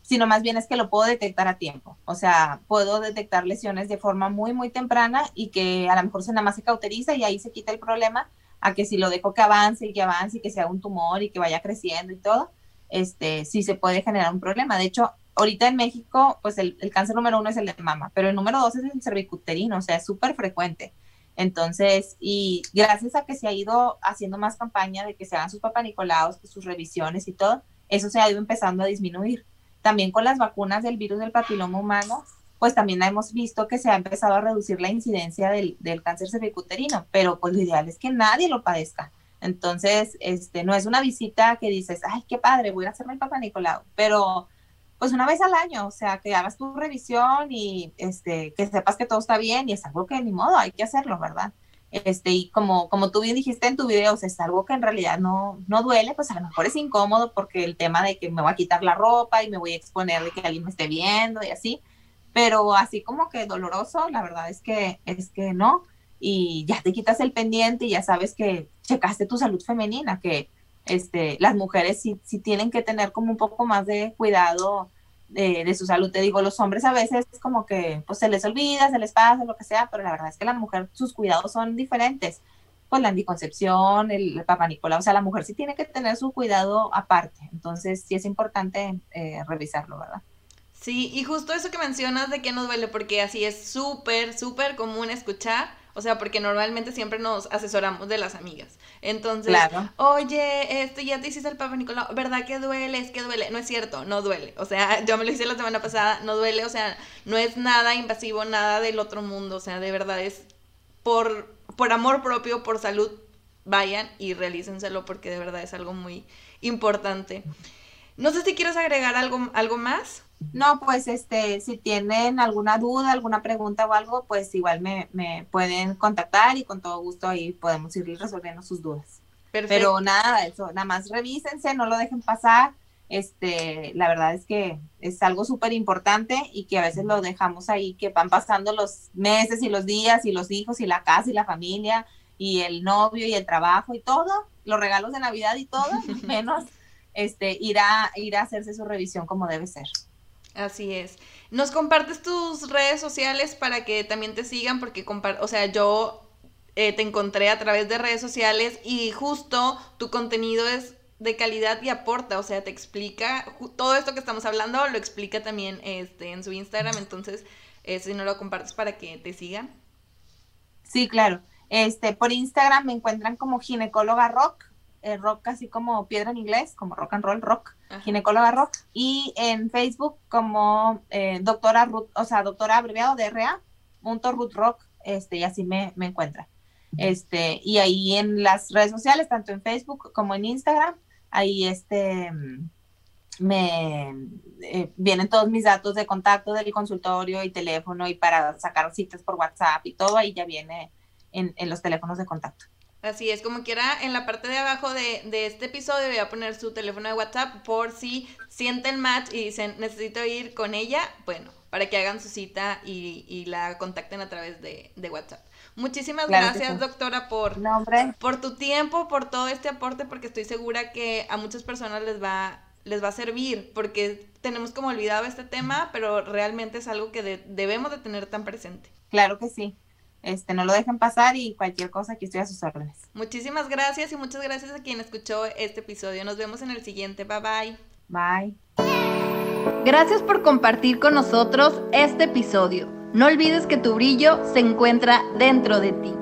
sino más bien es que lo puedo detectar a tiempo. O sea, puedo detectar lesiones de forma muy, muy temprana y que a lo mejor se nada más se cauteriza y ahí se quita el problema a que si lo dejo que avance y que avance y que sea un tumor y que vaya creciendo y todo, este, sí se puede generar un problema. De hecho, ahorita en México, pues el, cáncer número uno es el de mama, pero el número dos es el cervicuterino, o sea, es súper frecuente. Entonces, y gracias a que se ha ido haciendo más campaña de que se hagan sus papanicolaos, sus revisiones y todo, eso se ha ido empezando a disminuir. También con las vacunas del virus del papiloma humano, pues también hemos visto que se ha empezado a reducir la incidencia del, cáncer cervicuterino, pero pues lo ideal es que nadie lo padezca. Entonces, este, no es una visita que dices, ay, qué padre, voy a hacerme el Papa Nicolau, pero pues una vez al año, o sea, que hagas tu revisión y este, que sepas que todo está bien y es algo que ni modo, hay que hacerlo, ¿verdad? Este, y como, como tú bien dijiste en tu video, o sea, es algo que en realidad no, no duele, pues a lo mejor es incómodo porque el tema de que me voy a quitar la ropa y me voy a exponer de que alguien me esté viendo y así, pero así como que doloroso, la verdad es que, es que no, y ya te quitas el pendiente y ya sabes que checaste tu salud femenina, que este, las mujeres sí, sí tienen que tener como un poco más de cuidado de, su salud. Te digo, los hombres a veces como que pues se les olvida, se les pasa, lo que sea, pero la verdad es que la mujer, sus cuidados son diferentes. Pues la anticoncepción, el, papá Nicolás, o sea, la mujer sí tiene que tener su cuidado aparte. Entonces sí es importante eh, revisarlo, ¿verdad? Sí, y justo eso que mencionas de que nos duele, porque así es súper, súper común escuchar o sea, porque normalmente siempre nos asesoramos de las amigas. Entonces, oye, este ya te hiciste el Papa Nicolau, ¿verdad que duele? Es que duele. No es cierto, no duele. O sea, [LAUGHS] yo me lo hice la semana pasada, no duele. O sea, no es nada invasivo, nada del otro mundo. O sea, de verdad es por, por amor propio, por salud, vayan y realícenselo porque de verdad es algo muy importante. No sé si quieres agregar algo, algo más. No, pues este, si tienen alguna duda, alguna pregunta o algo, pues igual me, me pueden contactar y con todo gusto ahí podemos ir resolviendo sus dudas. Perfecto. Pero nada, eso, nada más revísense, no lo dejen pasar. Este, la verdad es que es algo súper importante y que a veces lo dejamos ahí, que van pasando los meses y los días y los hijos y la casa y la familia y el novio y el trabajo y todo, los regalos de Navidad y todo, [LAUGHS] menos este, ir a, ir a hacerse su revisión como debe ser. Así es. ¿Nos compartes tus redes sociales para que también te sigan? Porque, o sea, yo eh, te encontré a través de redes sociales y justo tu contenido es de calidad y aporta, o sea, te explica todo esto que estamos hablando, lo explica también este, en su Instagram, entonces, eh, si no lo compartes para que te sigan. Sí, claro. Este, por Instagram me encuentran como ginecóloga rock, eh, rock así como piedra en inglés, como rock and roll rock ginecóloga rock, y en Facebook como eh, doctora Ruth, o sea, doctora abreviado de RA, punto Ruth Rock, este, y así me, me encuentra. Este, y ahí en las redes sociales, tanto en Facebook como en Instagram, ahí este me eh, vienen todos mis datos de contacto del consultorio y teléfono y para sacar citas por WhatsApp y todo ahí ya viene en, en los teléfonos de contacto. Así es, como quiera, en la parte de abajo de, de, este episodio voy a poner su teléfono de WhatsApp por si sienten match y dicen necesito ir con ella, bueno, para que hagan su cita y, y la contacten a través de, de WhatsApp. Muchísimas gracias, doctora, por, por tu tiempo, por todo este aporte, porque estoy segura que a muchas personas les va, les va a servir, porque tenemos como olvidado este tema, pero realmente es algo que debemos de tener tan presente. Claro que sí. Este, no lo dejen pasar y cualquier cosa aquí estoy a sus órdenes. Muchísimas gracias y muchas gracias a quien escuchó este episodio. Nos vemos en el siguiente. Bye bye. Bye. Gracias por compartir con nosotros este episodio. No olvides que tu brillo se encuentra dentro de ti.